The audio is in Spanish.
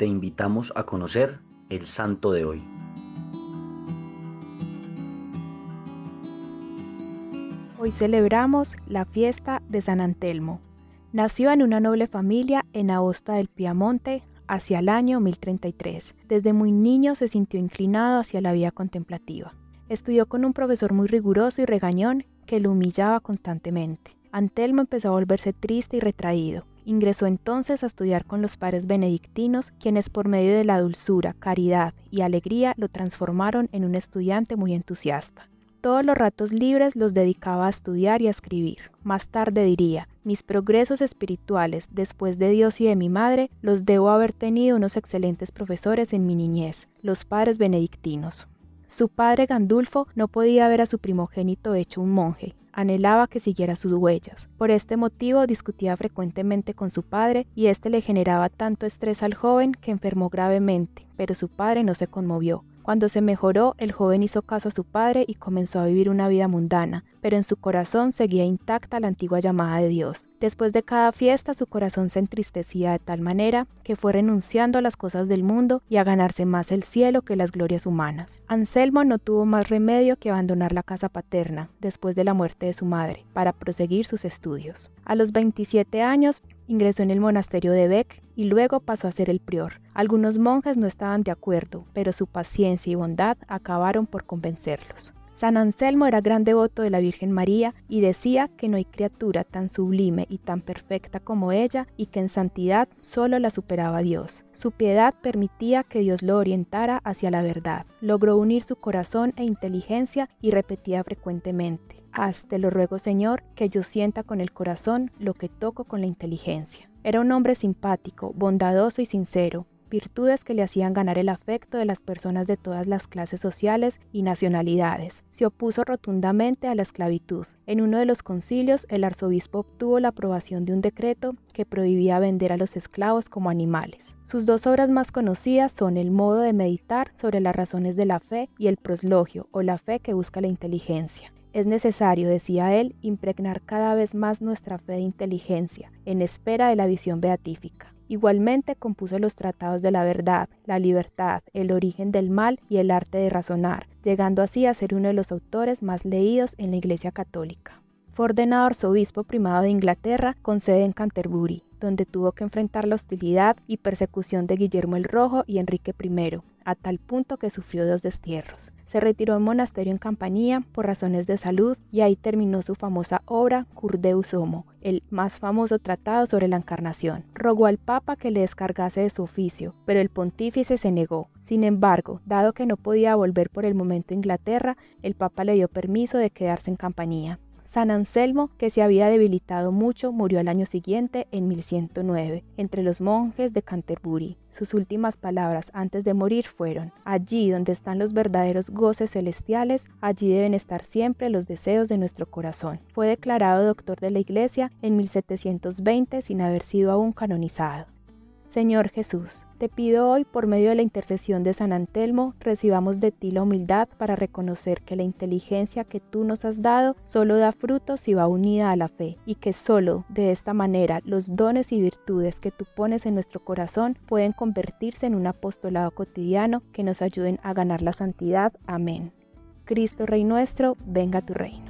te invitamos a conocer el santo de hoy. Hoy celebramos la fiesta de San Antelmo. Nació en una noble familia en Aosta del Piamonte hacia el año 1033. Desde muy niño se sintió inclinado hacia la vida contemplativa. Estudió con un profesor muy riguroso y regañón que lo humillaba constantemente. Antelmo empezó a volverse triste y retraído. Ingresó entonces a estudiar con los padres benedictinos, quienes por medio de la dulzura, caridad y alegría lo transformaron en un estudiante muy entusiasta. Todos los ratos libres los dedicaba a estudiar y a escribir. Más tarde diría, mis progresos espirituales después de Dios y de mi madre los debo haber tenido unos excelentes profesores en mi niñez, los padres benedictinos. Su padre Gandulfo no podía ver a su primogénito hecho un monje, anhelaba que siguiera sus huellas. Por este motivo discutía frecuentemente con su padre y éste le generaba tanto estrés al joven que enfermó gravemente, pero su padre no se conmovió. Cuando se mejoró, el joven hizo caso a su padre y comenzó a vivir una vida mundana, pero en su corazón seguía intacta la antigua llamada de Dios. Después de cada fiesta su corazón se entristecía de tal manera que fue renunciando a las cosas del mundo y a ganarse más el cielo que las glorias humanas. Anselmo no tuvo más remedio que abandonar la casa paterna después de la muerte de su madre para proseguir sus estudios. A los 27 años ingresó en el monasterio de Beck y luego pasó a ser el prior. Algunos monjes no estaban de acuerdo, pero su paciencia y bondad acabaron por convencerlos. San Anselmo era gran devoto de la Virgen María y decía que no hay criatura tan sublime y tan perfecta como ella y que en santidad solo la superaba Dios. Su piedad permitía que Dios lo orientara hacia la verdad. Logró unir su corazón e inteligencia y repetía frecuentemente, Haz, te lo ruego Señor, que yo sienta con el corazón lo que toco con la inteligencia. Era un hombre simpático, bondadoso y sincero, virtudes que le hacían ganar el afecto de las personas de todas las clases sociales y nacionalidades. Se opuso rotundamente a la esclavitud. En uno de los concilios, el arzobispo obtuvo la aprobación de un decreto que prohibía vender a los esclavos como animales. Sus dos obras más conocidas son El modo de meditar sobre las razones de la fe y El proslogio o la fe que busca la inteligencia. Es necesario, decía él, impregnar cada vez más nuestra fe de inteligencia, en espera de la visión beatífica. Igualmente compuso los tratados de la verdad, la libertad, el origen del mal y el arte de razonar, llegando así a ser uno de los autores más leídos en la Iglesia Católica. Fue ordenado arzobispo primado de Inglaterra con sede en Canterbury, donde tuvo que enfrentar la hostilidad y persecución de Guillermo el Rojo y Enrique I, a tal punto que sufrió dos destierros. Se retiró al monasterio en Campanía por razones de salud y ahí terminó su famosa obra Cur Deus Homo, el más famoso tratado sobre la encarnación. Rogó al Papa que le descargase de su oficio, pero el pontífice se negó. Sin embargo, dado que no podía volver por el momento a Inglaterra, el Papa le dio permiso de quedarse en Campanía. San Anselmo, que se había debilitado mucho, murió al año siguiente, en 1109, entre los monjes de Canterbury. Sus últimas palabras antes de morir fueron, allí donde están los verdaderos goces celestiales, allí deben estar siempre los deseos de nuestro corazón. Fue declarado doctor de la Iglesia en 1720 sin haber sido aún canonizado. Señor Jesús, te pido hoy por medio de la intercesión de San Antelmo, recibamos de ti la humildad para reconocer que la inteligencia que tú nos has dado solo da fruto si va unida a la fe y que solo de esta manera los dones y virtudes que tú pones en nuestro corazón pueden convertirse en un apostolado cotidiano que nos ayuden a ganar la santidad. Amén. Cristo Rey nuestro, venga tu reino.